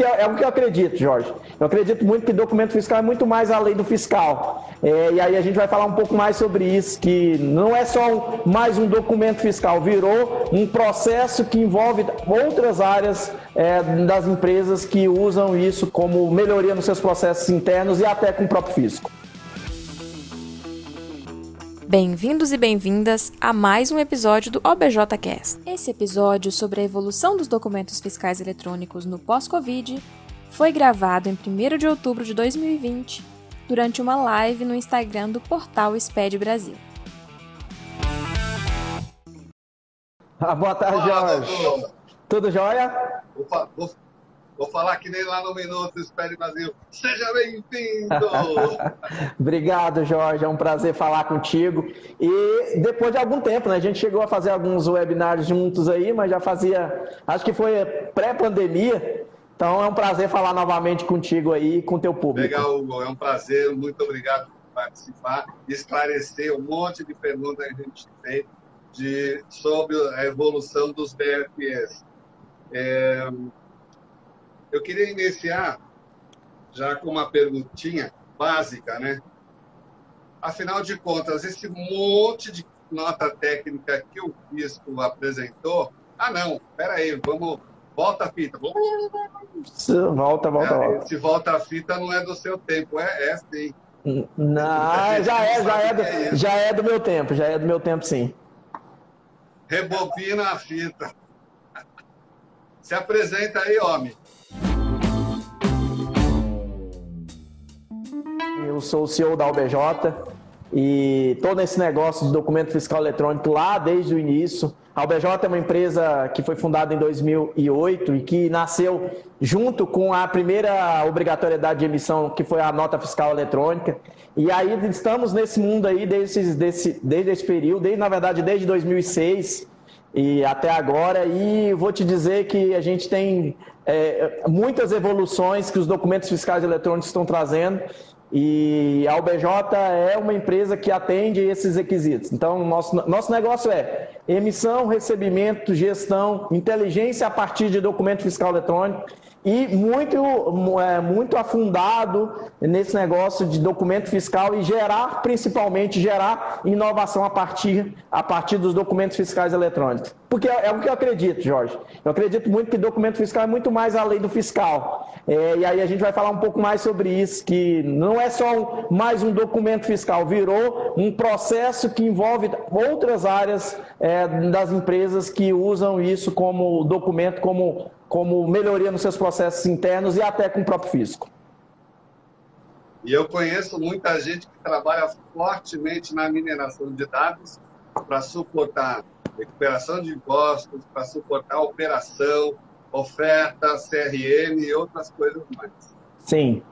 Porque é, o que eu acredito, Jorge. Eu acredito muito que documento fiscal é muito mais além do fiscal. É, e aí a gente vai falar um pouco mais sobre isso, que não é só mais um documento fiscal, virou um processo que envolve outras áreas é, das empresas que usam isso como melhoria nos seus processos internos e até com o próprio fisco. Bem-vindos e bem-vindas a mais um episódio do OBJcast. Esse episódio sobre a evolução dos documentos fiscais eletrônicos no pós-Covid foi gravado em 1 de outubro de 2020, durante uma live no Instagram do portal SPED Brasil. Ah, boa tarde, Jorge. Tudo jóia? Opa, Vou falar que nem lá no Minuto Espere Brasil. Seja bem-vindo! Obrigado, Jorge. É um prazer falar contigo. E depois de algum tempo, né? A gente chegou a fazer alguns webinars juntos aí, mas já fazia. Acho que foi pré-pandemia. Então é um prazer falar novamente contigo aí, com o teu público. Legal, Hugo. É um prazer. Muito obrigado por participar, esclarecer um monte de perguntas que a gente fez de, sobre a evolução dos BFS. É, eu queria iniciar já com uma perguntinha básica, né? Afinal de contas, esse monte de nota técnica que o fisco apresentou, ah não, peraí, vamos, volta a fita. Volta, volta, é, volta. Se volta a fita não é do seu tempo, é, é sim. Não, já é, já é, do, é já é do meu tempo, já é do meu tempo, sim. Rebobina a fita. Se apresenta aí, homem. Eu sou o CEO da UBJ e estou nesse negócio de documento fiscal eletrônico lá desde o início. A UBJ é uma empresa que foi fundada em 2008 e que nasceu junto com a primeira obrigatoriedade de emissão, que foi a nota fiscal eletrônica. E aí estamos nesse mundo aí desde, desse, desde esse período, desde, na verdade desde 2006 e até agora. E vou te dizer que a gente tem é, muitas evoluções que os documentos fiscais eletrônicos estão trazendo e a UBJ é uma empresa que atende esses requisitos. Então, nosso, nosso negócio é emissão, recebimento, gestão, inteligência a partir de documento fiscal eletrônico e muito, é, muito afundado nesse negócio de documento fiscal e gerar, principalmente, gerar inovação a partir, a partir dos documentos fiscais eletrônicos. Porque é, é o que eu acredito, Jorge. Eu acredito muito que documento fiscal é muito mais a lei do fiscal. É, e aí a gente vai falar um pouco mais sobre isso, que não é só mais um documento fiscal, virou um processo que envolve outras áreas é, das empresas que usam isso como documento, como como melhoria nos seus processos internos e até com o próprio fisco. E eu conheço muita gente que trabalha fortemente na mineração de dados para suportar recuperação de impostos, para suportar operação, oferta, CRM e outras coisas mais. Sim.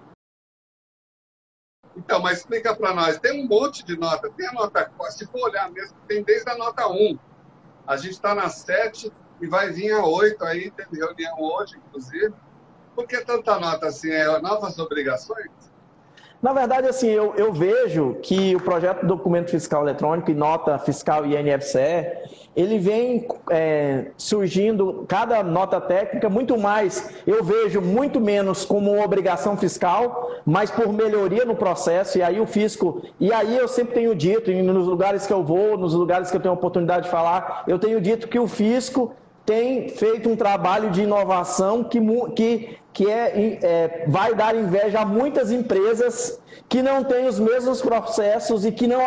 Então, mas explica para nós, tem um monte de nota, tem a nota, se for olhar mesmo, tem desde a nota 1. A gente está na 7, e vai vir a oito aí, teve reunião hoje, inclusive. Por que tanta nota assim? É novas obrigações? Na verdade, assim, eu, eu vejo que o projeto do documento fiscal eletrônico e nota fiscal INFCE, ele vem é, surgindo, cada nota técnica, muito mais, eu vejo muito menos como uma obrigação fiscal, mas por melhoria no processo, e aí o fisco, e aí eu sempre tenho dito, nos lugares que eu vou, nos lugares que eu tenho oportunidade de falar, eu tenho dito que o fisco tem feito um trabalho de inovação que, que, que é, é, vai dar inveja a muitas empresas que não têm os mesmos processos e que não,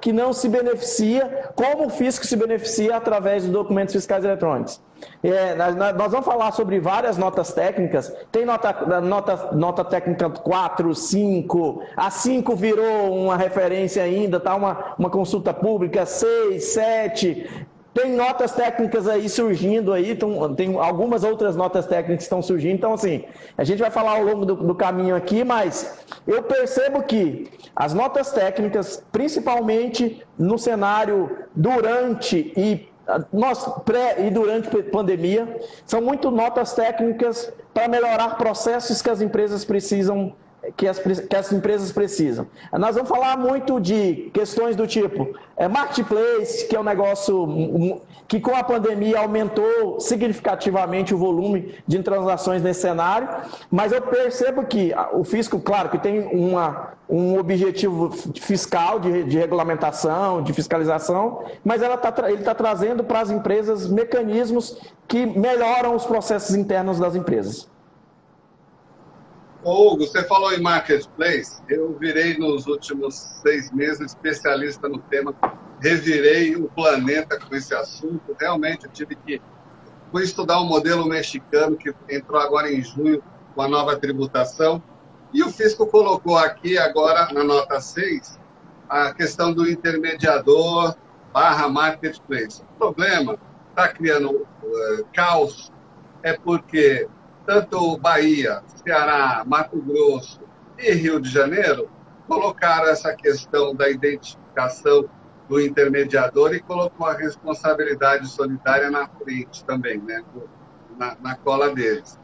que não se beneficia, como o fisco se beneficia através dos documentos fiscais eletrônicos. É, nós, vamos falar sobre várias notas técnicas. Tem nota, nota, nota técnica 4, 5, a 5 virou uma referência ainda, tá? uma, uma consulta pública, 6, 7. Tem notas técnicas aí surgindo aí, tem algumas outras notas técnicas que estão surgindo. Então, assim, a gente vai falar ao longo do, do caminho aqui, mas eu percebo que as notas técnicas, principalmente no cenário durante e nós pré e durante pandemia, são muito notas técnicas para melhorar processos que as empresas precisam que as, que as empresas precisam. Nós vamos falar muito de questões do tipo é, marketplace, que é um negócio que com a pandemia aumentou significativamente o volume de transações nesse cenário, mas eu percebo que o fisco, claro, que tem uma, um objetivo fiscal de, de regulamentação, de fiscalização, mas ela tá, ele está trazendo para as empresas mecanismos que melhoram os processos internos das empresas. Hugo, você falou em marketplace. Eu virei nos últimos seis meses especialista no tema, revirei o planeta com esse assunto. Realmente, eu tive que fui estudar um modelo mexicano que entrou agora em junho com a nova tributação. E o fisco colocou aqui agora na nota 6 a questão do intermediador barra marketplace. O problema está criando uh, caos é porque tanto Bahia, Ceará, Mato Grosso e Rio de Janeiro colocaram essa questão da identificação do intermediador e colocou a responsabilidade solidária na frente também, né? na, na cola deles.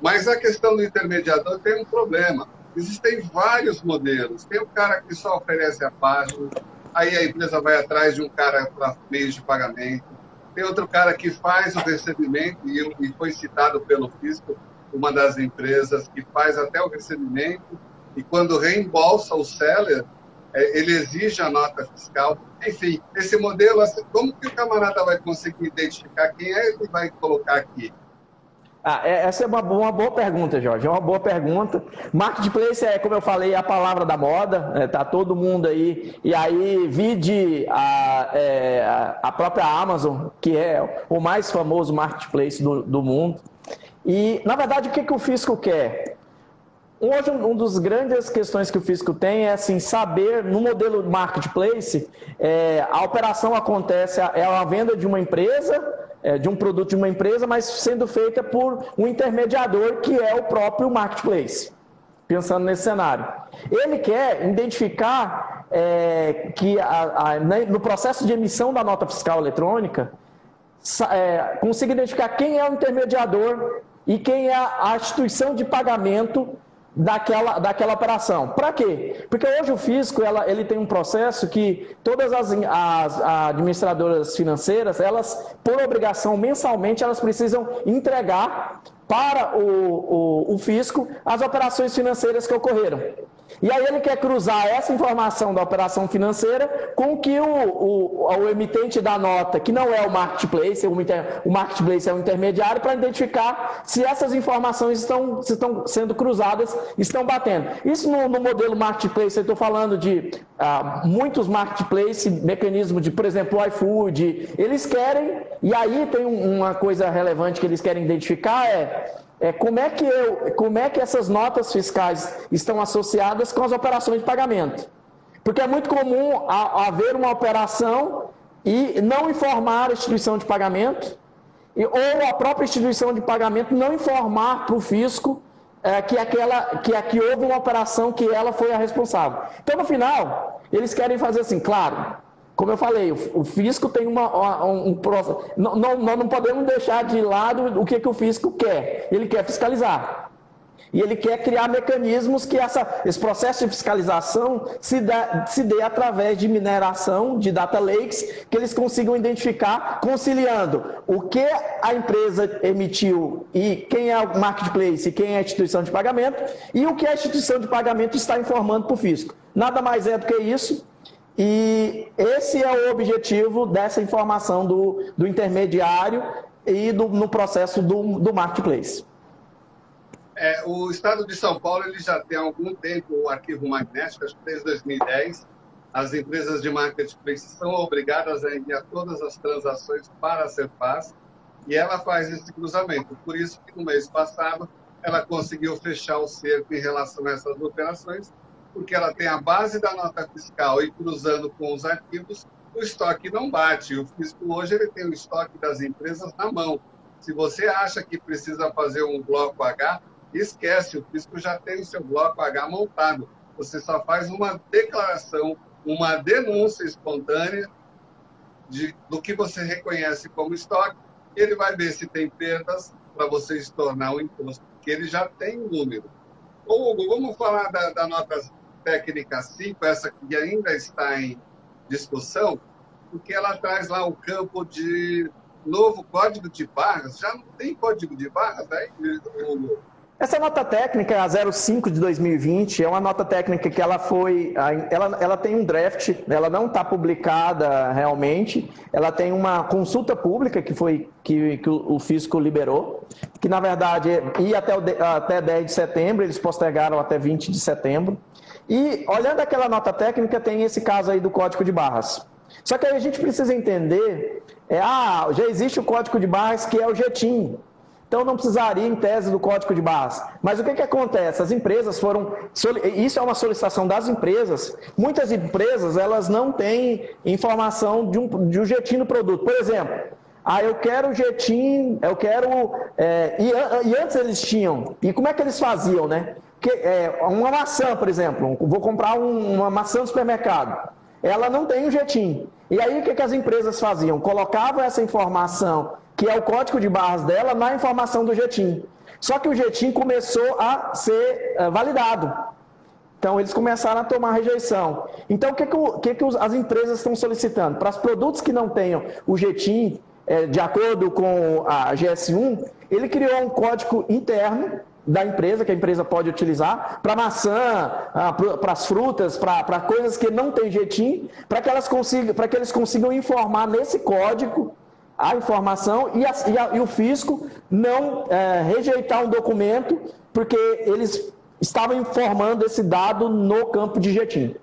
Mas a questão do intermediador tem um problema. Existem vários modelos. Tem o cara que só oferece a página, aí a empresa vai atrás de um cara para meios de pagamento tem outro cara que faz o recebimento, e foi citado pelo fisco, uma das empresas que faz até o recebimento, e quando reembolsa o seller, é, ele exige a nota fiscal. Enfim, esse modelo, assim, como que o camarada vai conseguir identificar quem é ele vai colocar aqui? Ah, é, essa é uma, uma, boa pergunta, Jorge. É uma boa pergunta. Marketplace é, como eu falei, a palavra da moda. É, tá todo mundo aí. E aí, vide a, é, a própria Amazon, que é o mais famoso marketplace do, do mundo. E, na verdade, o que, que o fisco quer? Hoje, um dos grandes questões que o fisco tem é assim, saber, no modelo marketplace, é, a operação acontece, é a venda de uma empresa é, de um produto de uma empresa, mas sendo feita por um intermediador que é o próprio marketplace. Pensando nesse cenário. Ele quer identificar é, que a, a, né, no processo de emissão da nota fiscal eletrônica, é, consiga identificar quem é o intermediador e quem é a instituição de pagamento daquela, daquela operação. Para quê? Porque hoje o fisco ela, ele tem um processo que todas as, as administradoras financeiras, elas, por obrigação mensalmente, elas precisam entregar para o, o, o fisco as operações financeiras que ocorreram. E aí ele quer cruzar essa informação da operação financeira com o que o, o, o emitente da nota, que não é o marketplace, o, inter, o marketplace é o intermediário, para identificar se essas informações estão, se estão sendo cruzadas, estão batendo. Isso no, no modelo marketplace, eu estou falando de ah, muitos marketplace, mecanismo de, por exemplo, o iFood, eles querem, e aí tem uma coisa relevante que eles querem identificar, é é, como, é que eu, como é que essas notas fiscais estão associadas com as operações de pagamento. Porque é muito comum haver uma operação e não informar a instituição de pagamento, ou a própria instituição de pagamento não informar para o fisco é, que, aquela, que aqui houve uma operação que ela foi a responsável. Então, no final, eles querem fazer assim, claro, como eu falei, o, fisco tem uma, um, um não, não, nós não podemos deixar de lado o que, que o fisco quer. Ele quer fiscalizar. E ele quer criar mecanismos que essa, esse processo de fiscalização se, dá, se dê através de mineração, de data lakes, que eles consigam identificar, conciliando o que a empresa emitiu e quem é o marketplace e quem é a instituição de pagamento, e o que a instituição de pagamento está informando para o fisco. Nada mais é do que isso e esse é o objetivo dessa informação do, do intermediário e do, no processo do, do marketplace. É, o Estado de São Paulo ele já tem há algum tempo o arquivo magnético, acho que desde 2010. As empresas de marketplace são obrigadas a enviar todas as transações para a Cefaz e ela faz esse cruzamento. Por isso que no mês passado ela conseguiu fechar o cerco em relação a essas operações porque ela tem a base da nota fiscal e cruzando com os arquivos, o estoque não bate. O fisco hoje ele tem o estoque das empresas na mão. Se você acha que precisa fazer um bloco H, esquece, o fisco já tem o seu bloco H montado. Você só faz uma declaração, uma denúncia espontânea de, do que você reconhece como estoque. Ele vai ver se tem perdas para você estornar o imposto, porque ele já tem um número. Ô, Hugo, vamos falar da, da nota técnica 5, essa que ainda está em discussão, porque ela traz lá o campo de novo código de barras. Já não tem código de barras Hugo? Essa nota técnica, a 05 de 2020, é uma nota técnica que ela foi. Ela, ela tem um draft, ela não está publicada realmente. Ela tem uma consulta pública que foi que, que o fisco liberou, que na verdade ia até, o, até 10 de setembro, eles postergaram até 20 de setembro. E olhando aquela nota técnica, tem esse caso aí do código de barras. Só que aí a gente precisa entender, é, ah, já existe o código de barras que é o JETIM. Então não precisaria, em tese, do código de barras. Mas o que, que acontece? As empresas foram. Isso é uma solicitação das empresas. Muitas empresas elas não têm informação de um, de um jetim no produto. Por exemplo, ah, eu quero jetim, eu quero. É, e, e, antes eles tinham. E como é que eles faziam, né? Que, é, uma maçã, por exemplo. Vou comprar um, uma maçã no supermercado. Ela não tem o jetim. E aí o que, que as empresas faziam? Colocavam essa informação que é o código de barras dela, na informação do Jetim. Só que o Jetim começou a ser uh, validado. Então, eles começaram a tomar rejeição. Então, o que, que, que, que as empresas estão solicitando? Para os produtos que não tenham o Jetim, é, de acordo com a GS1, ele criou um código interno da empresa, que a empresa pode utilizar, para maçã, para as frutas, para coisas que não tem Jetim, para que, elas consigam, que eles consigam informar nesse código a informação e, a, e, a, e o fisco não é, rejeitar um documento porque eles estavam informando esse dado no campo de jetim.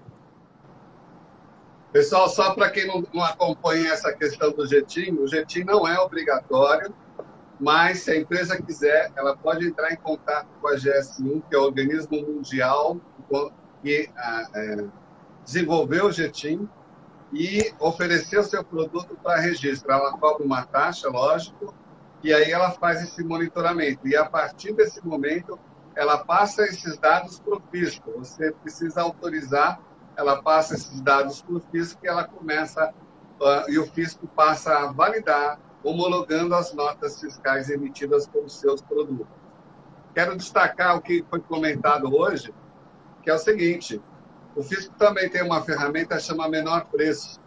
Pessoal, só para quem não, não, acompanha essa questão do jetim, o jetim não é obrigatório, mas se a empresa quiser, ela pode entrar em contato com a GS1, que é o organismo mundial que é, desenvolveu o jetim, e oferecer o seu produto para registro. Ela cobra uma taxa, lógico, e aí ela faz esse monitoramento. E a partir desse momento, ela passa esses dados para o fisco. Você precisa autorizar, ela passa esses dados para o fisco e ela começa, uh, e o fisco passa a validar, homologando as notas fiscais emitidas pelos seus produtos. Quero destacar o que foi comentado hoje, que é o seguinte: o fisco também tem uma ferramenta chamada Menor Preço,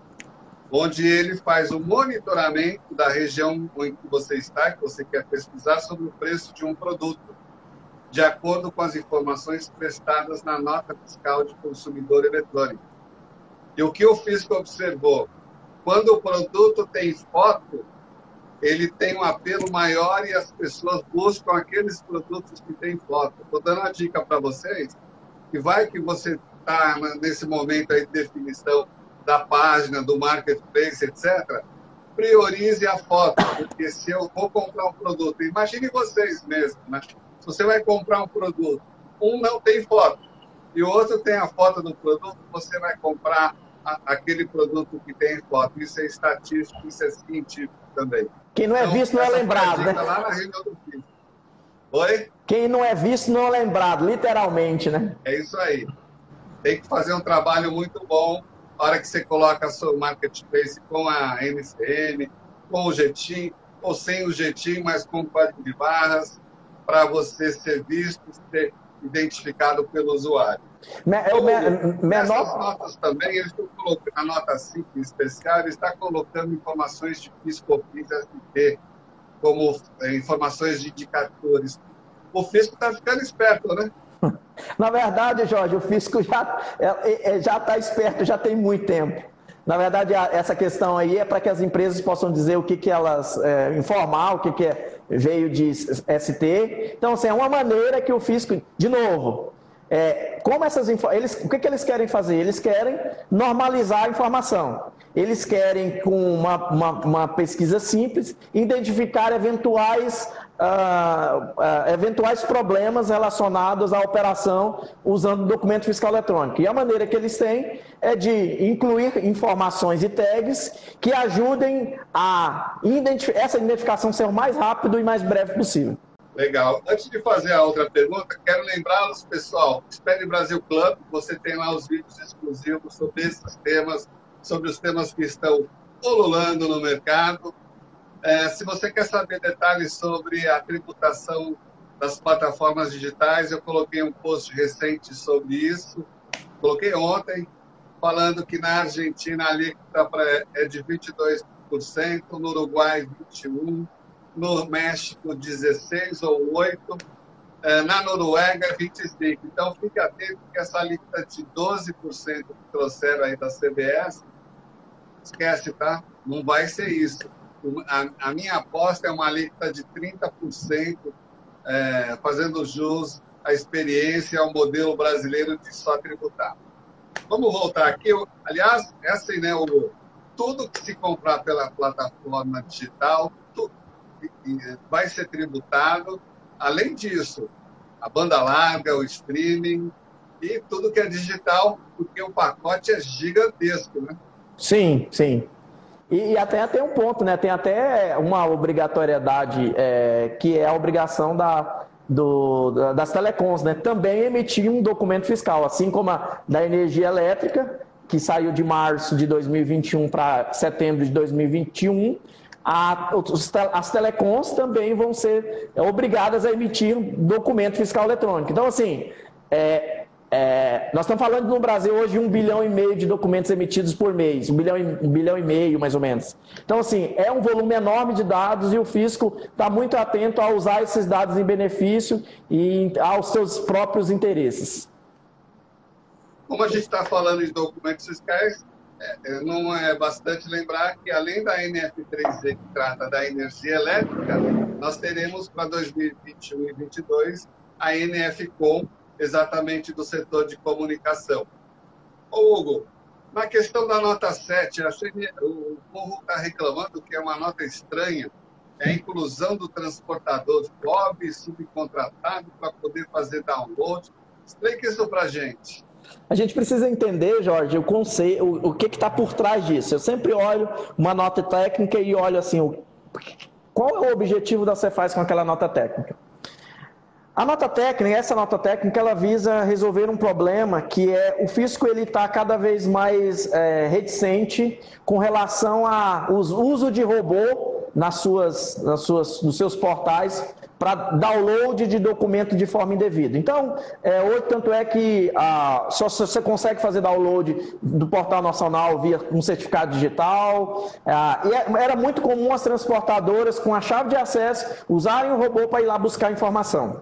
onde ele faz o monitoramento da região em que você está, que você quer pesquisar sobre o preço de um produto, de acordo com as informações prestadas na nota fiscal de consumidor eletrônico. E o que o fisco observou? Quando o produto tem foto, ele tem um apelo maior e as pessoas buscam aqueles produtos que têm foto. Estou dando uma dica para vocês, que vai que você está nesse momento aí de definição da página, do marketplace, etc., priorize a foto, porque se eu vou comprar um produto, imagine vocês mesmos, né? Se você vai comprar um produto, um não tem foto e o outro tem a foto do produto, você vai comprar a, aquele produto que tem foto. Isso é estatístico, isso é científico também. Quem não é então, visto não é lembrado, né? Lá na Oi? Quem não é visto não é lembrado, literalmente, né? É isso aí tem que fazer um trabalho muito bom na hora que você coloca seu marketplace com a NCM, com o Jetim, ou sem o Jetim, mas com o código de barras, para você ser visto, ser identificado pelo usuário. Me, é então, menor... notas também, eles estão colocando, a nota 5 em especial, está colocando informações de FISCOFINS ST, como é, informações de indicadores. O fisco está ficando esperto, né? Na verdade, Jorge, o fisco já é, é, já está esperto, já tem muito tempo. Na verdade, essa questão aí é para que as empresas possam dizer o que, que elas é, informar, o que, que é, veio de ST. Então, assim, é uma maneira que o fisco, de novo, é, como essas eles, o que, que eles querem fazer? Eles querem normalizar a informação. Eles querem, com uma, uma, uma pesquisa simples, identificar eventuais Uh, uh, eventuais problemas relacionados à operação usando documento fiscal eletrônico. E a maneira que eles têm é de incluir informações e tags que ajudem a identif essa identificação ser o mais rápido e mais breve possível. Legal. Antes de fazer a outra pergunta, quero lembrá-los, pessoal, Espere Brasil Club, você tem lá os vídeos exclusivos sobre esses temas, sobre os temas que estão pululando no mercado. É, se você quer saber detalhes sobre a tributação das plataformas digitais. Eu coloquei um post recente sobre isso, coloquei ontem, falando que na Argentina a alíquota é de 22%, no Uruguai 21%, no México 16% ou 8%, é, na Noruega 25%. Então fique atento que essa alíquota de 12% que trouxeram aí da CBS, esquece, tá? Não vai ser isso. A, a minha aposta é uma alíquota de 30%, é, fazendo jus à experiência, ao modelo brasileiro de só tributar. Vamos voltar aqui. Aliás, é assim, né? O, tudo que se comprar pela plataforma digital vai ser tributado. Além disso, a banda larga, o streaming e tudo que é digital, porque o pacote é gigantesco, né? Sim, sim. E, e até tem um ponto, né? Tem até uma obrigatoriedade é, que é a obrigação da, do, das telecoms, né? Também emitir um documento fiscal, assim como a da energia elétrica, que saiu de março de 2021 para setembro de 2021. A, as telecoms também vão ser obrigadas a emitir um documento fiscal eletrônico. Então, assim, é, é, nós estamos falando no Brasil hoje de um bilhão e meio de documentos emitidos por mês, um bilhão, e, um bilhão e meio mais ou menos. Então, assim, é um volume enorme de dados e o fisco está muito atento a usar esses dados em benefício e aos seus próprios interesses. Como a gente está falando de documentos fiscais, é, não é bastante lembrar que além da NF3Z que trata da energia elétrica, nós teremos para 2021 e 2022 a NFCOM, exatamente do setor de comunicação. Ô, Hugo, na questão da nota 7, o povo está reclamando que é uma nota estranha, é a inclusão do transportador FOB subcontratado para poder fazer download. Explique isso para a gente. A gente precisa entender, Jorge, o conceito, o, o que está por trás disso. Eu sempre olho uma nota técnica e olho assim, o, qual é o objetivo da Cefaz com aquela nota técnica? A nota técnica, essa nota técnica, ela visa resolver um problema que é o fisco ele está cada vez mais é, reticente com relação ao uso de robô nas suas, nas suas, nos seus portais para download de documento de forma indevida. Então, é, hoje, tanto é que ah, só você consegue fazer download do portal nacional via um certificado digital. Ah, e é, era muito comum as transportadoras, com a chave de acesso, usarem o robô para ir lá buscar informação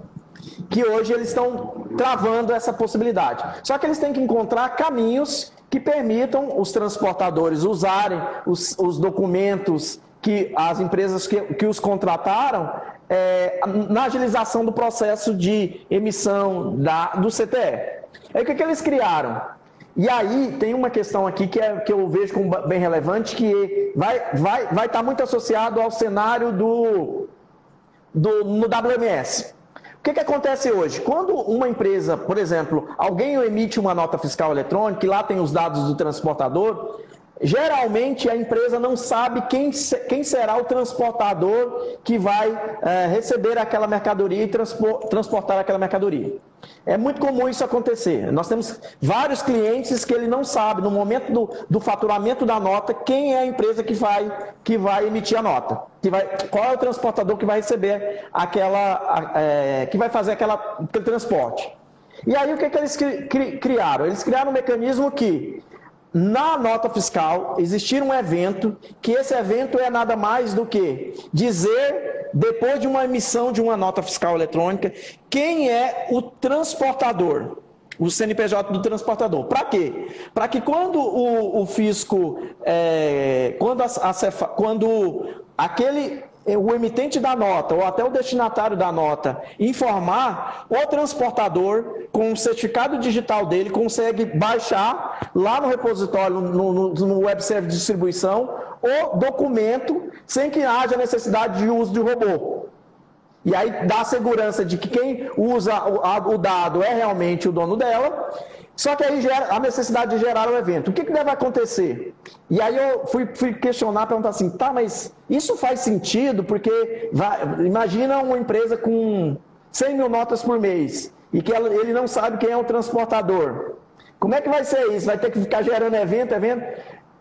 que hoje eles estão travando essa possibilidade. Só que eles têm que encontrar caminhos que permitam os transportadores usarem os, os documentos que as empresas que, que os contrataram é, na agilização do processo de emissão da, do CTE. Aí o que, que eles criaram? E aí tem uma questão aqui que, é, que eu vejo como bem relevante, que vai estar vai, vai tá muito associado ao cenário do, do, no WMS que, que acontece hoje? Quando uma empresa, por exemplo, alguém emite uma nota fiscal eletrônica e lá tem os dados do transportador, geralmente a empresa não sabe quem, quem será o transportador que vai é, receber aquela mercadoria e transportar aquela mercadoria. É muito comum isso acontecer. Nós temos vários clientes que ele não sabe, no momento do, do faturamento da nota, quem é a empresa que vai, que vai emitir a nota. Que vai, qual é o transportador que vai receber aquela. É, que vai fazer aquela, aquele transporte. E aí o que, que eles criaram? Eles criaram um mecanismo que na nota fiscal existir um evento, que esse evento é nada mais do que dizer, depois de uma emissão de uma nota fiscal eletrônica, quem é o transportador, o CNPJ do transportador. Para quê? Para que quando o, o fisco, é, quando, a, a, quando aquele o emitente da nota ou até o destinatário da nota informar, o transportador, com o certificado digital dele, consegue baixar lá no repositório, no, no, no web service de distribuição, o documento sem que haja necessidade de uso de robô. E aí dá a segurança de que quem usa o, o dado é realmente o dono dela só que aí gera a necessidade de gerar o evento. O que, que deve acontecer? E aí eu fui, fui questionar, perguntar assim, tá, mas isso faz sentido? Porque vai, imagina uma empresa com 100 mil notas por mês e que ela, ele não sabe quem é o transportador. Como é que vai ser isso? Vai ter que ficar gerando evento, evento?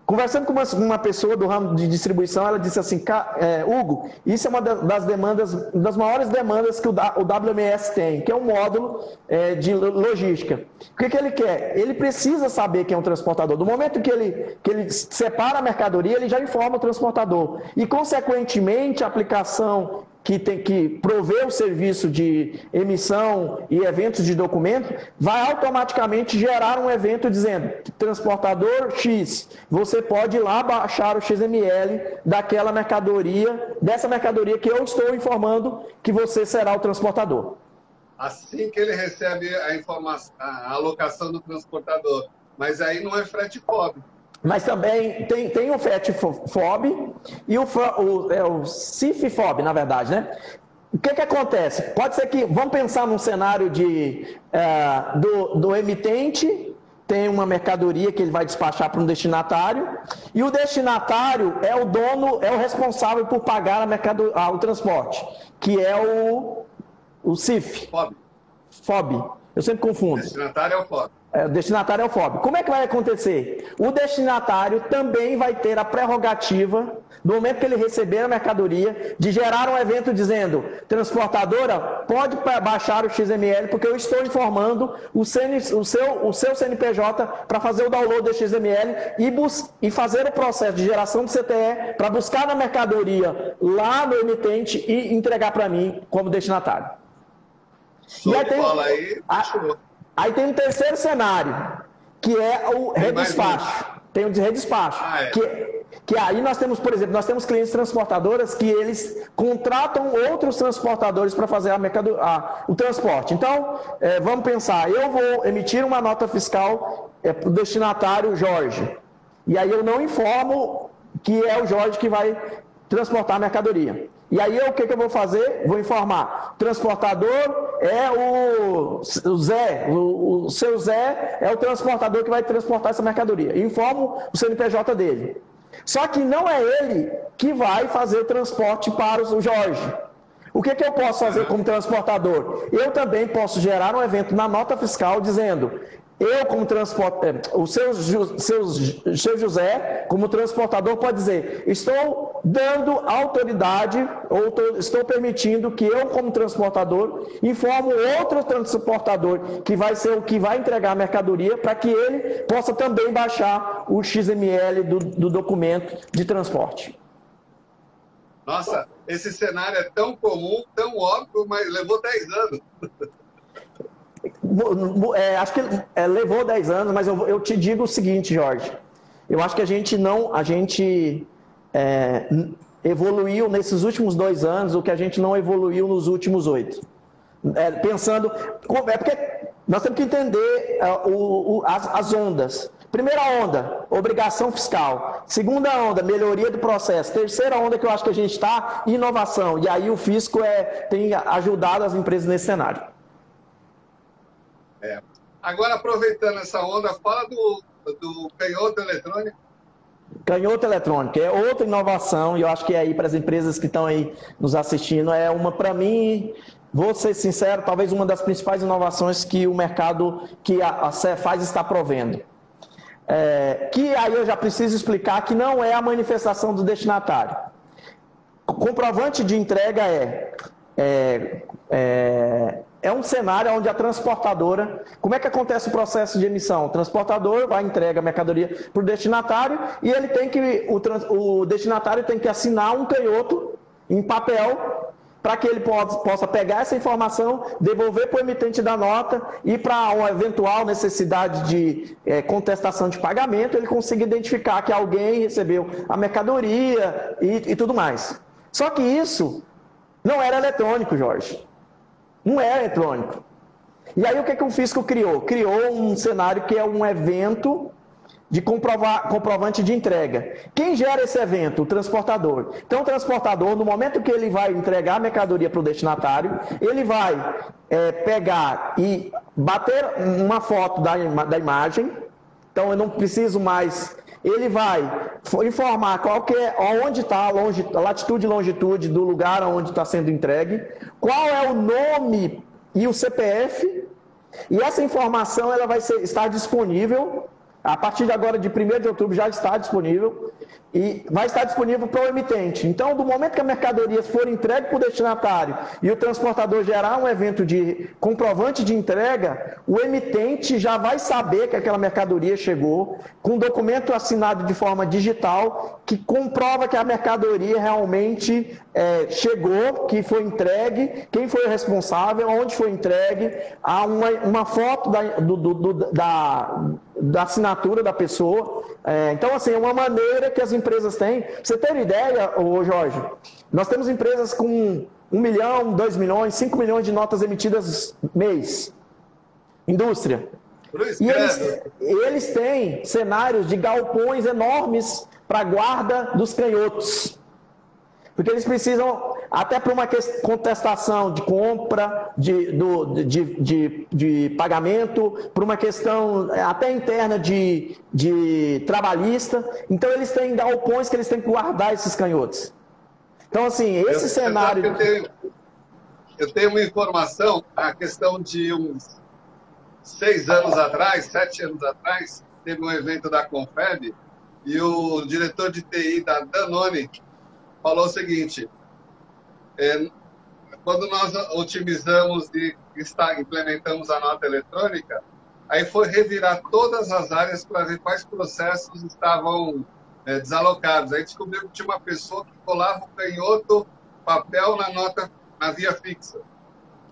Conversando com uma, uma, pessoa do ramo de distribuição, ela disse assim, é, Hugo, isso é uma das demandas, das maiores demandas que o, WMS tem, que é um módulo é, de logística. O que, que, ele quer? Ele precisa saber quem é um transportador. Do momento que ele, que ele separa a mercadoria, ele já informa o transportador. E, consequentemente, a aplicação que tem que prover o serviço de emissão e eventos de documento, vai automaticamente gerar um evento dizendo, transportador X, você pode ir lá baixar o XML daquela mercadoria, dessa mercadoria que eu estou informando que você será o transportador. Assim que ele recebe a informação, a alocação do transportador. Mas aí não é frete pobre. Mas também tem, tem o FETFOB e o, o, é o CIFFOB, na verdade, né? O que, que acontece? Pode ser que, vamos pensar num cenário de, é, do, do emitente, tem uma mercadoria que ele vai despachar para um destinatário, e o destinatário é o dono, é o responsável por pagar a mercado, ah, o transporte, que é o, o CIF. FOB. FOB. Eu sempre confundo. O destinatário é o FOB. É, o destinatário é o FOB. Como é que vai acontecer? O destinatário também vai ter a prerrogativa, no momento que ele receber a mercadoria, de gerar um evento dizendo: transportadora, pode baixar o XML, porque eu estou informando o, CN, o, seu, o seu CNPJ para fazer o download do XML e, bus, e fazer o processo de geração do CTE para buscar na mercadoria lá no emitente e entregar para mim como destinatário. Show e aí tem, aí, a, Aí tem um terceiro cenário, que é o redespacho. Tem o de redespacho. Ah, é. que, que aí nós temos, por exemplo, nós temos clientes transportadoras que eles contratam outros transportadores para fazer a mercado, a, o transporte. Então, é, vamos pensar, eu vou emitir uma nota fiscal é, para o destinatário Jorge. E aí eu não informo que é o Jorge que vai transportar a mercadoria. E aí o que, que eu vou fazer? Vou informar. Transportador é o, o Zé, o, o, seu Zé é o transportador que vai transportar essa mercadoria. Informo o CNPJ dele. Só que não é ele que vai fazer o transporte para o Jorge. O que, que eu posso fazer como transportador? Eu também posso gerar um evento na nota fiscal dizendo: eu, como transportador, é, o seu, seu, seu José, como transportador, pode dizer: estou dando autoridade, ou tô, estou permitindo que eu, como transportador, informo outro transportador, que vai ser o que vai entregar a mercadoria, para que ele possa também baixar o XML do, do documento de transporte. Nossa, esse cenário é tão comum, tão óbvio, mas levou 10 anos. É, acho que é, levou 10 anos, mas eu, eu, te digo o seguinte, Jorge. Eu acho que a gente não, a gente é, evoluiu nesses últimos dois anos o que a gente não evoluiu nos últimos oito. É, pensando, é porque nós temos que entender é, o, o, as, as ondas. Primeira onda, obrigação fiscal. Segunda onda, melhoria do processo. Terceira onda que eu acho que a gente está, inovação. E aí o fisco é, tem ajudado as empresas nesse cenário. É. Agora, aproveitando essa onda, fala do, do canhoto eletrônico. Canhoto eletrônico é outra inovação, e eu acho que aí para as empresas que estão aí nos assistindo, é uma, para mim, vou ser sincero, talvez uma das principais inovações que o mercado, que a, a Cefaz está provendo. É, que aí eu já preciso explicar que não é a manifestação do destinatário. O comprovante de entrega é, é, é é um cenário onde a transportadora. Como é que acontece o processo de emissão? O transportador vai entrega a mercadoria para o destinatário e ele tem que. O, o destinatário tem que assinar um canhoto em papel para que ele possa pegar essa informação, devolver para o emitente da nota e para uma eventual necessidade de é, contestação de pagamento, ele consiga identificar que alguém recebeu a mercadoria e, e tudo mais. Só que isso não era eletrônico, Jorge. Não é eletrônico. E aí o que, que o fisco criou? Criou um cenário que é um evento de comprovar, comprovante de entrega. Quem gera esse evento? O transportador. Então, o transportador, no momento que ele vai entregar a mercadoria para o destinatário, ele vai é, pegar e bater uma foto da, da imagem. Então, eu não preciso mais. Ele vai informar qual que é, onde está a latitude e longitude do lugar onde está sendo entregue, qual é o nome e o CPF, e essa informação ela vai ser, estar disponível A partir de agora, de 1 de outubro, já está disponível e vai estar disponível para o emitente. Então, do momento que a mercadoria for entregue para o destinatário e o transportador gerar um evento de comprovante de entrega, o emitente já vai saber que aquela mercadoria chegou, com um documento assinado de forma digital, que comprova que a mercadoria realmente é, chegou, que foi entregue, quem foi o responsável, onde foi entregue, há uma, uma foto da, do, do, do, da, da assinatura da pessoa. É, então, assim, é uma maneira que as empresas têm. Pra você ter ideia, ô Jorge, nós temos empresas com 1 milhão, 2 milhões, 5 milhões de notas emitidas mês. Indústria. E eles, eles têm cenários de galpões enormes para guarda dos canhotos. Porque eles precisam, até para uma contestação de compra, de, do, de, de, de pagamento, para uma questão até interna de, de trabalhista. Então, eles têm galpões que eles têm que guardar esses canhotos. Então, assim, esse eu, cenário. Eu tenho, eu tenho uma informação, a questão de uns seis anos atrás, sete anos atrás, teve um evento da Confeb e o diretor de TI da Danone falou o seguinte: é, quando nós otimizamos e está, implementamos a nota eletrônica, aí foi revirar todas as áreas para ver quais processos estavam é, desalocados. Aí descobriu que tinha uma pessoa que colava o canhoto papel na nota na via fixa.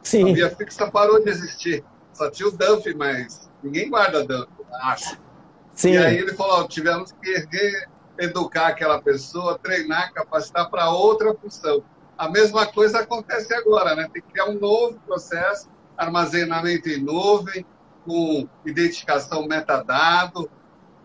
Sim. A via fixa parou de existir. Só tinha o dump, mas ninguém guarda dump, acho. Sim. E aí ele falou: tivemos que educar aquela pessoa, treinar, capacitar para outra função. A mesma coisa acontece agora, né? Tem que criar um novo processo, armazenamento em nuvem, com identificação metadado,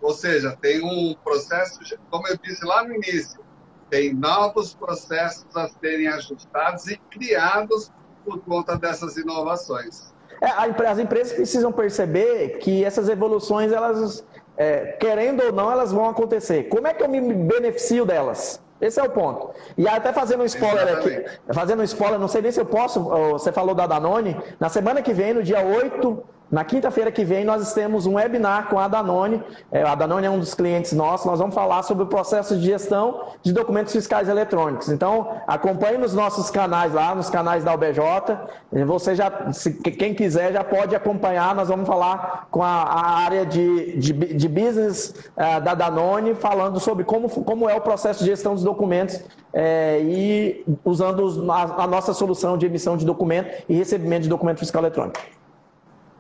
ou seja, tem um processo, como eu disse lá no início, tem novos processos a serem ajustados e criados por conta dessas inovações. É, as empresas precisam perceber que essas evoluções elas é, querendo ou não, elas vão acontecer. Como é que eu me beneficio delas? Esse é o ponto. E até fazendo um spoiler Exatamente. aqui, fazendo um spoiler, não sei nem se eu posso, você falou da Danone, na semana que vem, no dia 8 na quinta-feira que vem, nós temos um webinar com a Danone. É, a Danone é um dos clientes nossos. Nós vamos falar sobre o processo de gestão de documentos fiscais eletrônicos. Então, acompanhe nos nossos canais lá, nos canais da UBJ. Você já, se, quem quiser, já pode acompanhar. Nós vamos falar com a, a área de, de, de business uh, da Danone, falando sobre como, como é o processo de gestão dos documentos é, e usando a, a nossa solução de emissão de documento e recebimento de documento fiscal eletrônico.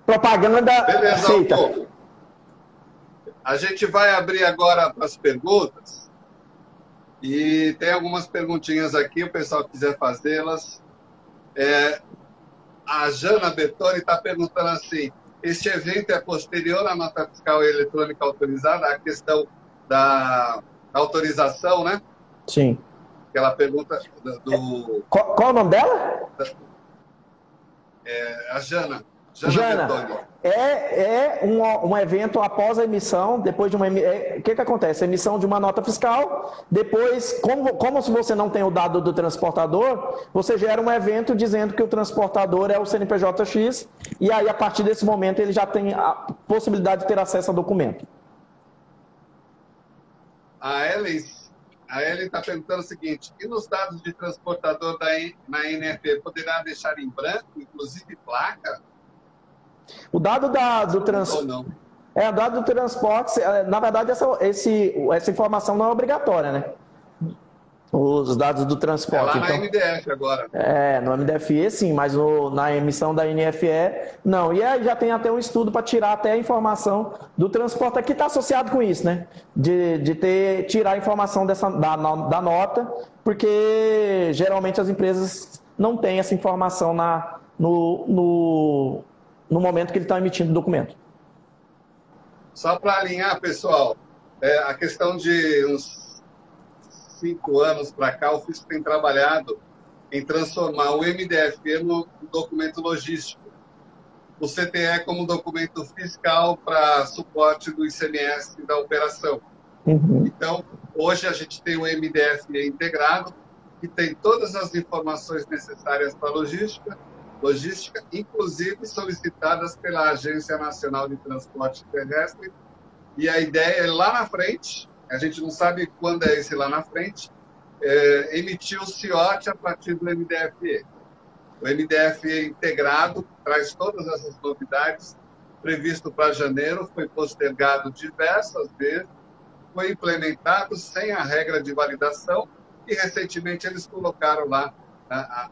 Propaganda Beleza, feita. A gente vai abrir agora as perguntas. E tem algumas perguntinhas aqui, o pessoal quiser fazê-las. É, a Jana Bertoni está perguntando assim: este evento é posterior à nota fiscal eletrônica autorizada? A questão da, da autorização, né? Sim. Aquela pergunta do. Qual, qual é o nome dela? É, a Jana. Jana, é, é um, um evento após a emissão, depois de uma. É, o que, que acontece? Emissão de uma nota fiscal, depois, como, como se você não tem o dado do transportador, você gera um evento dizendo que o transportador é o CNPJ-X, e aí, a partir desse momento, ele já tem a possibilidade de ter acesso ao documento. A Ellen a Ellen está perguntando o seguinte: e nos dados de transportador da, na NFE, poderá deixar em branco, inclusive placa? O dado da, do transporte. É, o dado do transporte, é, na verdade, essa, esse, essa informação não é obrigatória, né? Os dados do transporte. É lá na então, MDF agora. É, no MDFE sim, mas no, na emissão da NFE, não. E aí já tem até um estudo para tirar até a informação do transporte, que está associado com isso, né? De, de ter, tirar a informação dessa, da, da nota, porque geralmente as empresas não têm essa informação na, no, no no momento que ele está emitindo o documento. Só para alinhar, pessoal, é, a questão de uns cinco anos para cá, o Fisco tem trabalhado em transformar o MDF no documento logístico, o CTE como documento fiscal para suporte do ICMS da operação. Uhum. Então, hoje a gente tem o MDF integrado, que tem todas as informações necessárias para a logística, logística, inclusive solicitadas pela Agência Nacional de Transporte Terrestre E a ideia é lá na frente, a gente não sabe quando é esse lá na frente, é, emitir o CIOT a partir do MDFE. O MDFE integrado traz todas essas novidades, previsto para janeiro, foi postergado diversas vezes, foi implementado sem a regra de validação e recentemente eles colocaram lá a, a,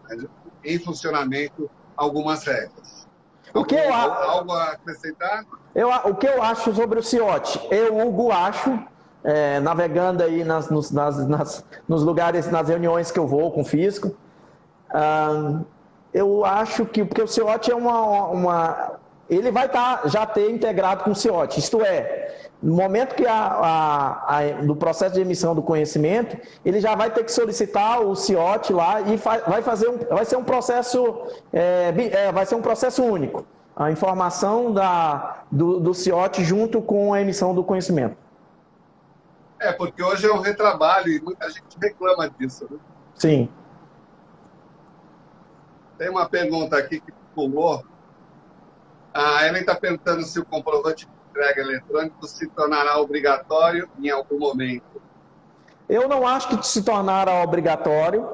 em funcionamento algumas regras. O que eu, algo a acrescentar? Eu, o que eu acho sobre o CIOT? Eu, Hugo, acho, é, navegando aí nas, nos, nas, nas, nos lugares, nas reuniões que eu vou com o fisco, ah, eu acho que, porque o CIOT é uma, uma ele vai estar tá, já ter integrado com o CIOT, isto é, no momento que a, a, a, do processo de emissão do conhecimento, ele já vai ter que solicitar o CIOT lá e fa, vai fazer um, vai ser um processo é, é, vai ser um processo único. A informação da, do, do CIOT junto com a emissão do conhecimento. É, porque hoje é um retrabalho e muita gente reclama disso. Né? Sim. Tem uma pergunta aqui que pulou. A Ellen está perguntando se o comprovante entrega eletrônico se tornará obrigatório em algum momento? Eu não acho que se tornará obrigatório,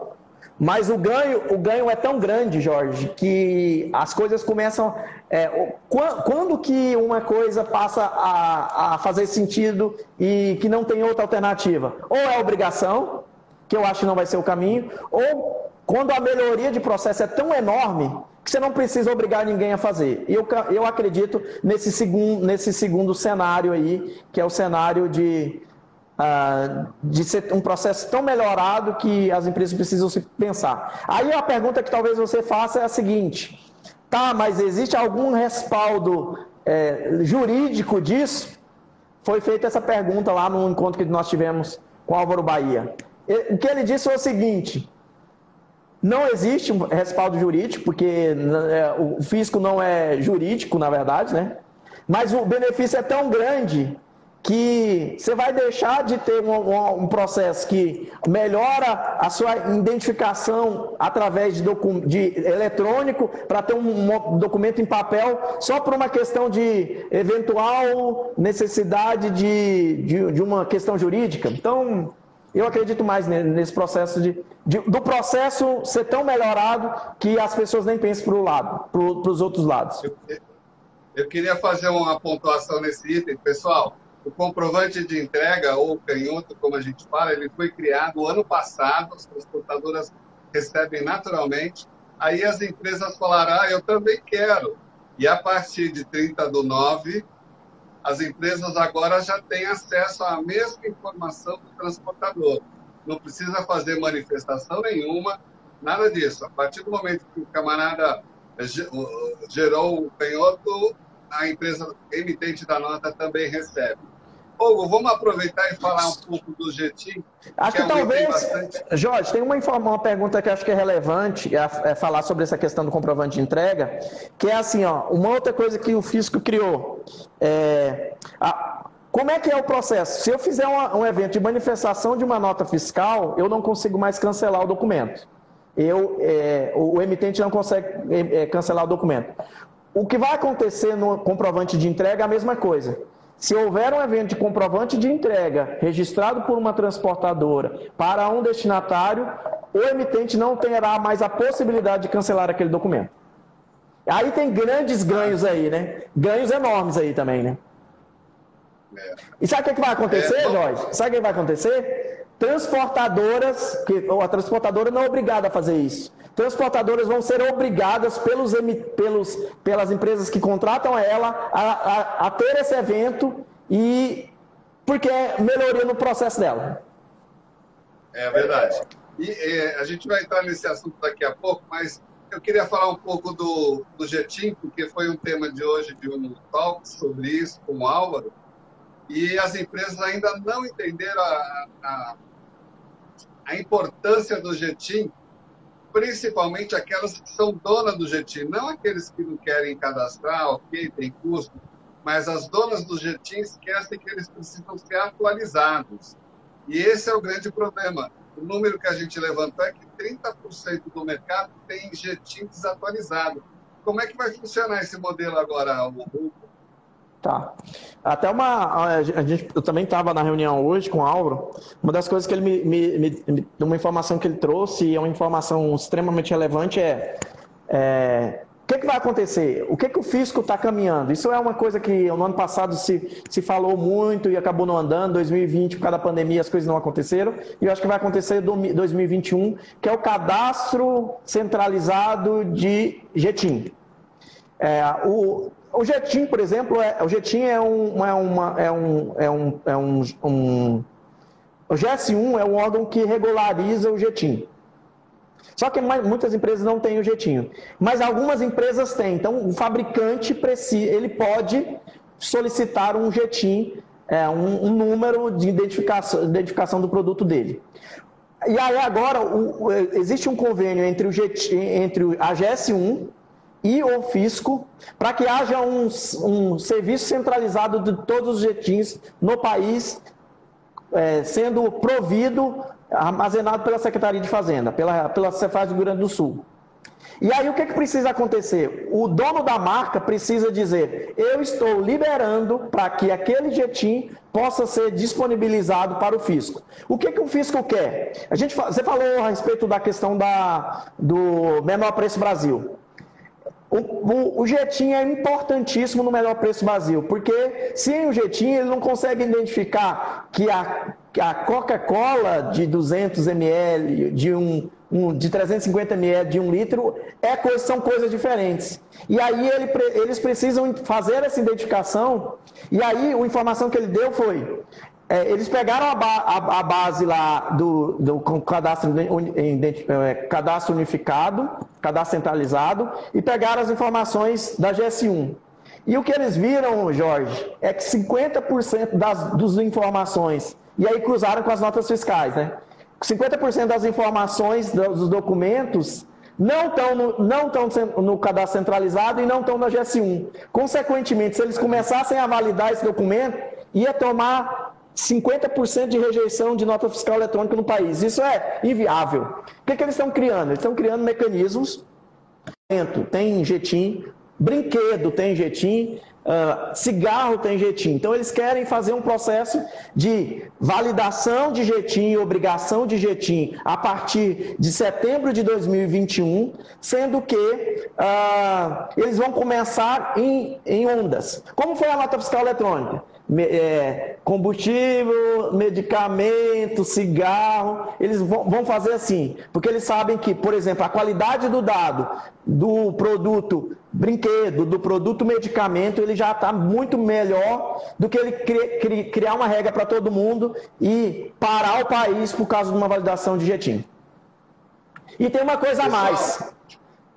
mas o ganho, o ganho é tão grande, Jorge, que as coisas começam. É, quando que uma coisa passa a, a fazer sentido e que não tem outra alternativa? Ou é obrigação, que eu acho que não vai ser o caminho, ou quando a melhoria de processo é tão enorme que você não precisa obrigar ninguém a fazer. E eu, eu acredito nesse segundo, nesse segundo cenário aí, que é o cenário de, uh, de ser um processo tão melhorado que as empresas precisam se pensar. Aí a pergunta que talvez você faça é a seguinte: tá, mas existe algum respaldo é, jurídico disso? Foi feita essa pergunta lá no encontro que nós tivemos com Álvaro Bahia. O que ele disse foi o seguinte: não existe respaldo jurídico, porque é, o fisco não é jurídico, na verdade, né? Mas o benefício é tão grande que você vai deixar de ter um, um, processo que melhora a sua identificação através de, de eletrônico para ter um, um, documento em papel só por uma questão de eventual necessidade de, de, de uma questão jurídica. Então, eu acredito mais nesse processo de, de, do processo ser tão melhorado que as pessoas nem pensem para o lado, para os outros lados. Eu, eu, queria fazer uma pontuação nesse item, pessoal. O comprovante de entrega, ou canhoto, como a gente fala, ele foi criado ano passado, as transportadoras recebem naturalmente. Aí as empresas falaram, ah, eu também quero. E a partir de 30 do 9, as empresas agora já têm acesso à mesma informação do transportador. Não precisa fazer manifestação nenhuma, nada disso. A partir do momento que o camarada gerou o canhoto, a empresa emitente da nota também recebe. Hugo, vamos aproveitar e falar um pouco do Jetim. Acho que, que talvez, bastante... Jorge, tem uma, uma pergunta que acho que é relevante, é, é, falar sobre essa questão do comprovante de entrega, que é assim, ó, uma outra coisa que o fisco criou. É, a, como é que é o processo? Se eu fizer uma, um evento de manifestação de uma nota fiscal, eu não consigo mais cancelar o documento. Eu, é, o, o, emitente não consegue é, é, cancelar o documento. O que vai acontecer no comprovante de entrega é a mesma coisa. Se houver um evento de comprovante de entrega registrado por uma transportadora para um destinatário, o emitente não terá mais a possibilidade de cancelar aquele documento. Aí tem grandes ganhos aí, né? Ganhos enormes aí também, né? É. E sabe o que, é que vai acontecer, é, Jorge? Sabe o que vai acontecer? Transportadoras, que a transportadora não é obrigada a fazer isso. Transportadoras vão ser obrigadas pelos, pelos, pelas empresas que contratam ela a, a, a ter esse evento e porque é melhoria no processo dela. É verdade. E é, a gente vai entrar nesse assunto daqui a pouco, mas eu queria falar um pouco do, do Jetim, porque foi um tema de hoje de um talk sobre isso com o Álvaro, e as empresas ainda não entenderam a, a, a importância do Jetim principalmente aquelas que são donas do Jetim, não aqueles que não querem cadastrar, ok, tem custo, mas as donas do Jetim esquecem que eles precisam ser atualizados. E esse é o grande problema. O número que a gente levantou é que 30% do mercado tem Jetim desatualizado. Como é que vai funcionar esse modelo agora, Hugo? Tá. Até uma. A gente, eu também estava na reunião hoje com o Álvaro. Uma das coisas que ele me, me, me, Uma informação que ele trouxe, e é uma informação extremamente relevante, é. é o que, que, vai acontecer? O que, que o fisco está caminhando? Isso é uma coisa que no ano passado se, se falou muito e acabou não andando. 2020, por causa da pandemia, as coisas não aconteceram. E eu acho que vai acontecer em 2021, que é o cadastro centralizado de Jetim. É, o, o Jetim, por exemplo, é, o Jetim é um, é uma, é um, é um, é um, um o GS1 é um órgão que regulariza o Jetim. Só que muitas empresas não têm o jetinho. Mas algumas empresas têm. Então, o fabricante precisa, ele pode solicitar um jetim, é, um, número de identificação, identificação do produto dele. E aí agora existe um convênio entre, o entre a GS1 e o fisco para que haja um, um, serviço centralizado de todos os jetins no país, é, sendo provido armazenado pela Secretaria de Fazenda, pela, pela Cefaz do Rio Grande do Sul. E aí o que, que precisa acontecer? O dono da marca precisa dizer: eu estou liberando para que aquele jetim possa ser disponibilizado para o fisco. O que, que o fisco quer? A gente, você falou a respeito da questão da, do menor preço Brasil. O, o, o, Jetim é importantíssimo no melhor preço Brasil, porque sem o Jetim ele não consegue identificar que a, a Coca-Cola de 200 ml, de, um, um, de 350 ml, de um litro, é são coisas diferentes. E aí ele, eles precisam fazer essa identificação, e aí a informação que ele deu foi, é, eles pegaram a, ba a, a, base lá do, do cadastro, é, cadastro unificado, cadastro centralizado, e pegaram as informações da GS1. E o que eles viram, Jorge, é que 50% das, informações, e aí cruzaram com as notas fiscais, né? 50% das informações dos documentos não estão no, não estão no cadastro centralizado e não estão na GS1. Consequentemente, se eles começassem a validar esse documento, ia tomar 50% de rejeição de nota fiscal eletrônica no país. Isso é inviável. O que, que eles estão criando? Eles estão criando mecanismos. Tem jetim, brinquedo tem jetim, uh, cigarro tem jetim. Então eles querem fazer um processo de validação de jetim, obrigação de jetim a partir de setembro de 2021, sendo que uh, eles vão começar em, em ondas. Como foi a nota fiscal eletrônica? É, combustível, medicamento, cigarro, eles vão fazer assim, porque eles sabem que, por exemplo, a qualidade do dado do produto brinquedo, do produto medicamento, ele já está muito melhor do que ele criar uma regra para todo mundo e parar o país por causa de uma validação de jetim. E tem uma coisa a mais.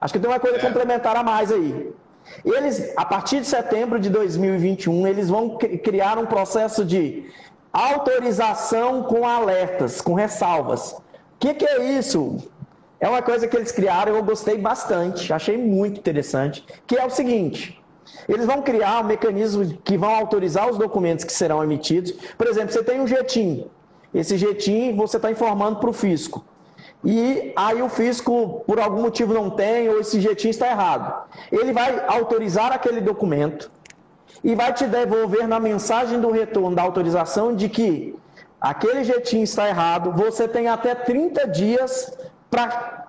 Acho que tem uma coisa complementar a mais aí. Eles, a partir de setembro de 2021, eles vão criar um processo de autorização com alertas, com ressalvas. O que, que é isso? É uma coisa que eles criaram, eu gostei bastante, achei muito interessante, que é o seguinte: eles vão criar um mecanismo que vão autorizar os documentos que serão emitidos. Por exemplo, você tem um jetim. Esse jetim você está informando para o fisco e aí o fisco, por algum motivo, não tem, ou esse jetim está errado. Ele vai autorizar aquele documento e vai te devolver na mensagem do retorno da autorização de que aquele jetim está errado, você tem até 30 dias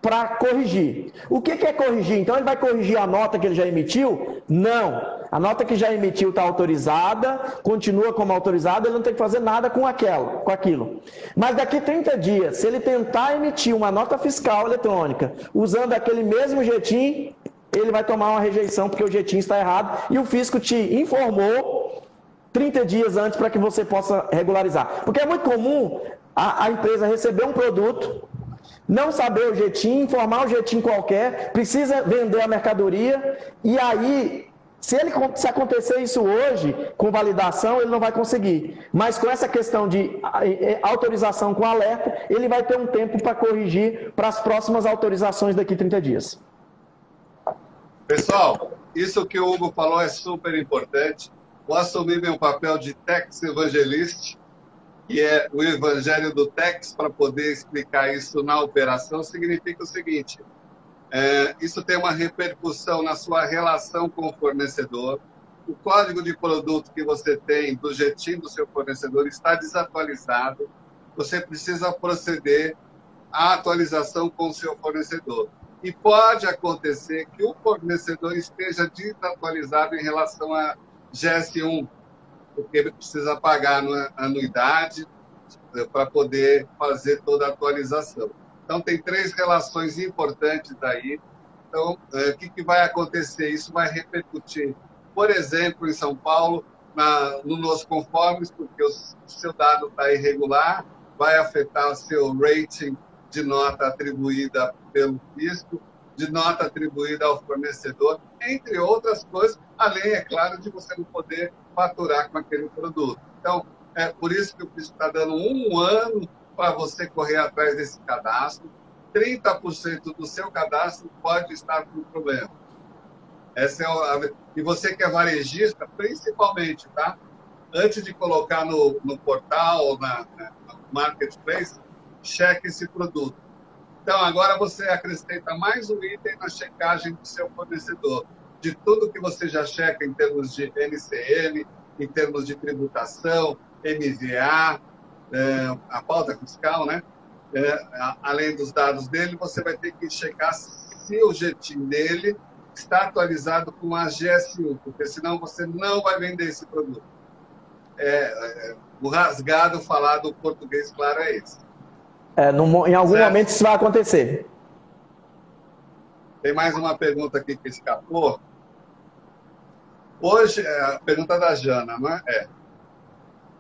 para corrigir. O que, que é corrigir? Então ele vai corrigir a nota que ele já emitiu? Não. A nota que já emitiu está autorizada, continua como autorizada, ele não tem que fazer nada com aquela, com aquilo. Mas daqui 30 dias, se ele tentar emitir uma nota fiscal eletrônica usando aquele mesmo jetim, ele vai tomar uma rejeição porque o jetim está errado e o fisco te informou 30 dias antes para que você possa regularizar. Porque é muito comum a, a empresa receber um produto não saber o jetim, informar o jetim qualquer, precisa vender a mercadoria e aí se, ele, se acontecer isso hoje, com validação, ele não vai conseguir. Mas com essa questão de autorização com alerta, ele vai ter um tempo para corrigir para as próximas autorizações daqui a 30 dias. Pessoal, isso que o Hugo falou é super importante. Vou assumir meu papel de Tex Evangelista que é o Evangelho do Tex, para poder explicar isso na operação, significa o seguinte: é, isso tem uma repercussão na sua relação com o fornecedor, o código de produto que você tem do jeitinho do seu fornecedor está desatualizado, você precisa proceder à atualização com o seu fornecedor. E pode acontecer que o fornecedor esteja desatualizado em relação a GS1, porque precisa pagar anuidade para poder fazer toda a atualização. Então, tem três relações importantes aí. Então, eh, o que, que vai acontecer? Isso vai repercutir, por exemplo, em São Paulo, na, no nos conformes, porque o seu dado está irregular, vai afetar o seu rating de nota atribuída pelo fisco, de nota atribuída ao fornecedor, entre outras coisas, além, é claro, de você não poder faturar com aquele produto. Então, é por isso que o fisco está dando um ano para você correr atrás desse cadastro. 30% do seu cadastro pode estar com problema. Essa é a... E você que é varejista, principalmente, tá? Antes de colocar no, no portal na, na marketplace, cheque esse produto. Então, agora você acrescenta mais um item na checagem do seu fornecedor. De tudo que você já checa em termos de NCM, em termos de tributação, MVA, é, a pauta fiscal, né? É, além dos dados dele, você vai ter que checar se o jetim dele está atualizado com a GSU, porque senão você não vai vender esse produto. É, é o rasgado falado português claro é esse. É, no, em algum certo. momento isso vai acontecer. Tem mais uma pergunta aqui que escapou. Hoje, é a pergunta da Jana, não é?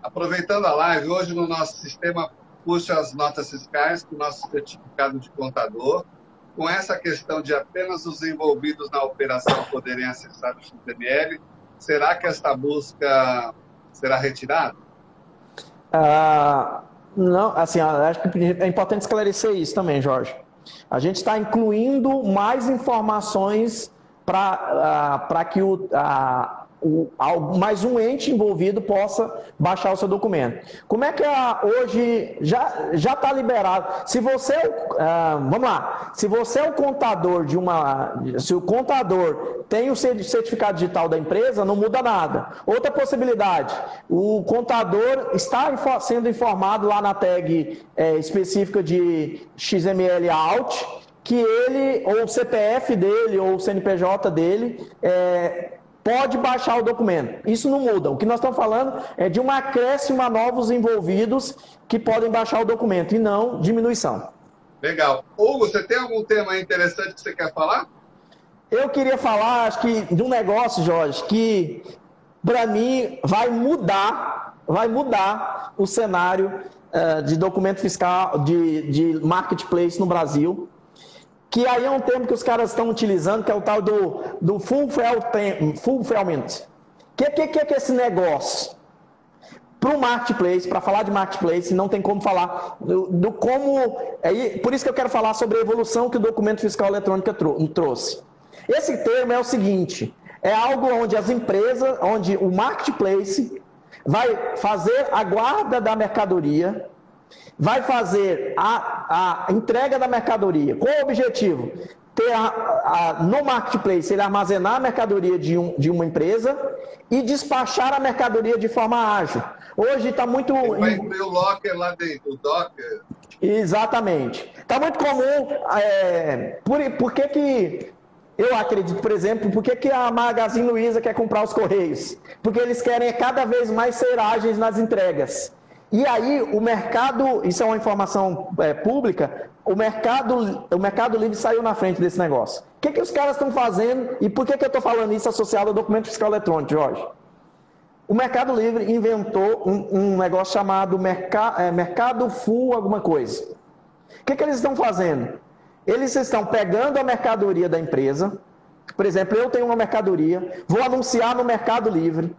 Aproveitando a live, hoje no nosso sistema puxa as notas fiscais com o nosso certificado de contador. Com essa questão de apenas os envolvidos na operação poderem acessar o XML, será que esta busca será retirada? Ah, não, assim, acho que é importante esclarecer isso também, Jorge. A gente está incluindo mais informações para uh, que o, uh, o, mais um ente envolvido possa baixar o seu documento. Como é que é hoje já já está liberado? Se você, uh, vamos lá, se você é o contador de uma, se o contador tem o certificado digital da empresa, não muda nada. Outra possibilidade, o contador está sendo informado lá na tag é, específica de XML out que ele, ou o CPF dele, ou o CNPJ dele, é, pode baixar o documento. Isso não muda. O que nós estamos falando é de um acréscimo a novos envolvidos que podem baixar o documento e não diminuição. Legal. Hugo, você tem algum tema interessante que você quer falar? Eu queria falar, acho que, de um negócio, Jorge, que para mim vai mudar, vai mudar o cenário uh, de documento fiscal, de, de marketplace no Brasil que aí é um termo que os caras estão utilizando, que é o tal do, do fulfillment. O que, que, que é esse negócio? Para o marketplace, para falar de marketplace, não tem como falar do, do como. É, por isso que eu quero falar sobre a evolução que o documento fiscal eletrônico trouxe. Esse termo é o seguinte: é algo onde as empresas, onde o marketplace vai fazer a guarda da mercadoria vai fazer a, a entrega da mercadoria. Qual o objetivo? Ter a, a, no marketplace, ele armazenar a mercadoria de, um, de uma empresa e despachar a mercadoria de forma ágil. Hoje está muito. Ele vai incluir o locker lá dentro, o docker. Exatamente. Está muito comum. É, por, por que, que eu acredito, por exemplo, por que, que a Magazine Luiza quer comprar os Correios? Porque eles querem cada vez mais ser ágeis nas entregas. E aí o mercado, isso é uma informação é, pública, o mercado, o mercado livre saiu na frente desse negócio. O que, que os caras estão fazendo e por que, que eu estou falando isso associado ao documento fiscal eletrônico, Jorge? O Mercado Livre inventou um, um negócio chamado merca, é, Mercado Full alguma coisa. O que, que eles estão fazendo? Eles estão pegando a mercadoria da empresa, por exemplo, eu tenho uma mercadoria, vou anunciar no Mercado Livre,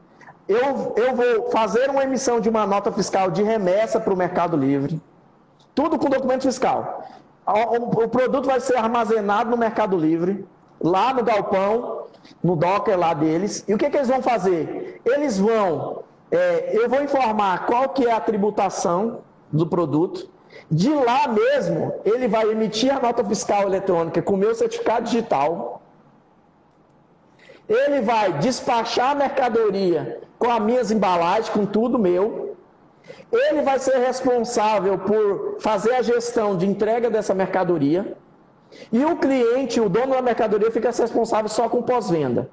eu, eu vou fazer uma emissão de uma nota fiscal de remessa para o Mercado Livre, tudo com documento fiscal. O, o, produto vai ser armazenado no Mercado Livre, lá no galpão, no docker lá deles. E o que, que eles vão fazer? Eles vão, é, eu vou informar qual que é a tributação do produto. De lá mesmo, ele vai emitir a nota fiscal eletrônica com o meu certificado digital Ele vai despachar a mercadoria com as minhas embalagens, com tudo meu. Ele vai ser responsável por fazer a gestão de entrega dessa mercadoria. E o cliente, o dono da mercadoria, fica responsável só com pós-venda.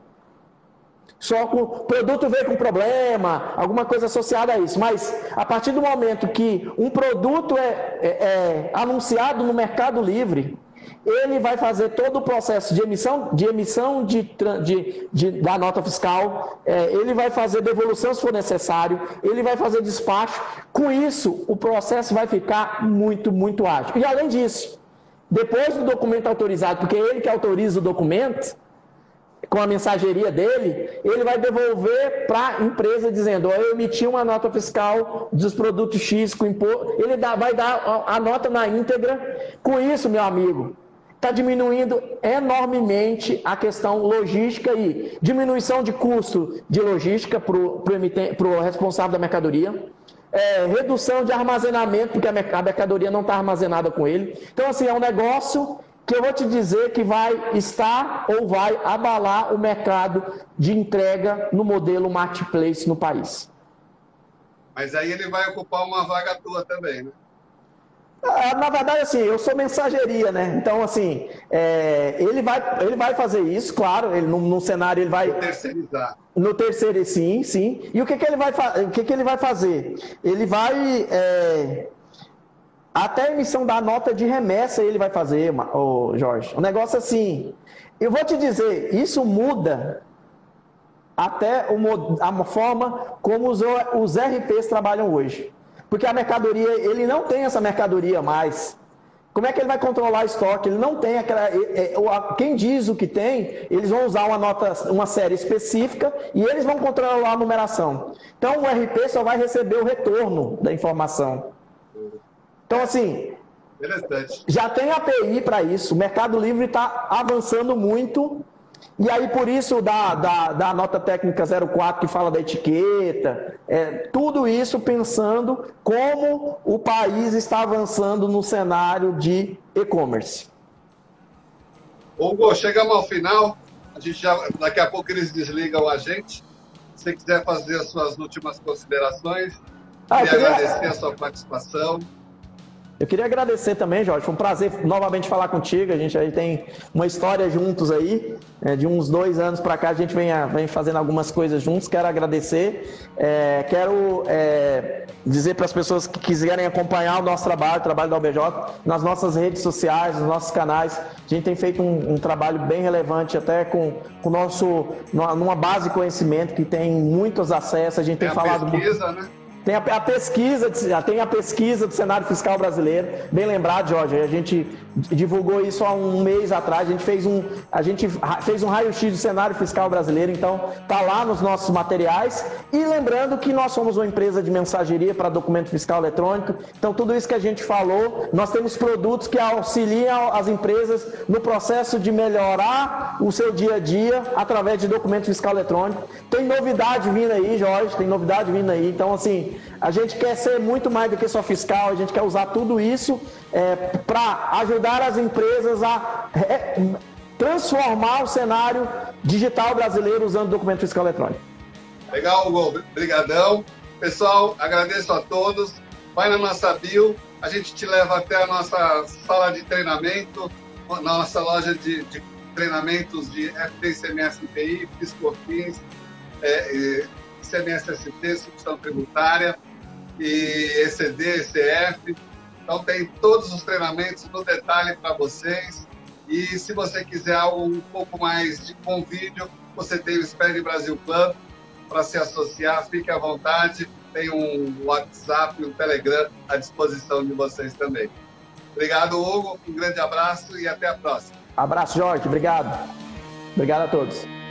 Só com o produto veio com problema, alguma coisa associada a isso. Mas a partir do momento que um produto é, é, é anunciado no Mercado Livre, ele vai fazer todo o processo de emissão, de, emissão de, de, de da nota fiscal, é, ele vai fazer devolução se for necessário, ele vai fazer despacho. Com isso, o processo vai ficar muito, muito ágil. E além disso, depois do documento autorizado, porque é ele que autoriza o documento, com a mensageria dele, ele vai devolver para a empresa dizendo: oh, eu emiti uma nota fiscal dos produtos X com imposto. Ele dá, vai dar a nota na íntegra. Com isso, meu amigo, está diminuindo enormemente a questão logística e diminuição de custo de logística para o responsável da mercadoria, é, redução de armazenamento, porque a mercadoria não está armazenada com ele. Então, assim, é um negócio que eu vou te dizer que vai estar ou vai abalar o mercado de entrega no modelo marketplace no país. Mas aí ele vai ocupar uma vaga tua também, né? Ah, na verdade, assim, eu sou mensageria, né? Então, assim, é, ele, vai, ele vai fazer isso, claro, ele, no, no cenário ele vai... Terceirizar. No terceiro, sim, sim. E o que, que, ele, vai, o que, que ele vai fazer? Ele vai... É, até a emissão da nota de remessa ele vai fazer, o Jorge. Um negócio assim. Eu vou te dizer, isso muda até a forma como os, os RPs trabalham hoje. Porque a mercadoria, ele não tem essa mercadoria mais. Como é que ele vai controlar estoque? Ele não tem aquela. É, é, quem diz o que tem, eles vão usar uma nota, uma série específica e eles vão controlar a numeração. Então o RP só vai receber o retorno da informação. Então, assim, já tem API para isso. O Mercado Livre está avançando muito e aí, por isso, da, da, da nota técnica 04 que fala da etiqueta, é, tudo isso pensando como o país está avançando no cenário de e-commerce. Hugo, chegamos ao final. A gente já, daqui a pouco eles desligam a gente. Se você quiser fazer as suas últimas considerações, ah, queria agradecer a sua participação. Eu queria agradecer também, Jorge. Foi um prazer novamente falar contigo. A gente aí tem uma história juntos aí. É, de uns dois anos para cá a gente vem, vem fazendo algumas coisas juntos. Quero agradecer. É, quero é, dizer para as pessoas que quiserem acompanhar o nosso trabalho, o trabalho da OBJ, nas nossas redes sociais, nos nossos canais. A gente tem feito um, um trabalho bem relevante, até com o nosso numa base de conhecimento que tem muitos acessos. A gente tem, tem falado pesquisa, muito. Né? Tem a, a, pesquisa, tem a pesquisa do cenário fiscal brasileiro, bem lembrado, Jorge. A gente divulgou isso há um mês atrás. A gente fez um, a gente fez um raio-x do cenário fiscal brasileiro, então tá lá nos nossos materiais. E lembrando que nós somos uma empresa de mensageria para documento fiscal eletrônico. Então tudo isso que a gente falou, nós temos produtos que auxiliam as empresas no processo de melhorar o seu dia a dia através de documento fiscal eletrônico. Tem novidade vindo aí, Jorge. Tem novidade vindo aí. Então assim a gente quer ser muito mais do que só fiscal, a gente quer usar tudo isso é, para ajudar as empresas a é, transformar o cenário digital brasileiro usando documento fiscal eletrônico. Legal, Hugo. Obrigadão. Pessoal, agradeço a todos. Vai na nossa bio, a gente te leva até a nossa sala de treinamento, na nossa loja de, de treinamentos de FT, CMS, TI, FISCOFINS, é, CMSST, substituição tributária, e ECD, ECF. Então tem todos os treinamentos no detalhe para vocês. E se você quiser algo um pouco mais de com vídeo, você tem o Sped Brasil Club para se associar, fique à vontade. Tem um WhatsApp, um Telegram à disposição de vocês também. Obrigado, Hugo. Um grande abraço e até a próxima. Abraço, Jorge. Obrigado. Obrigado a todos.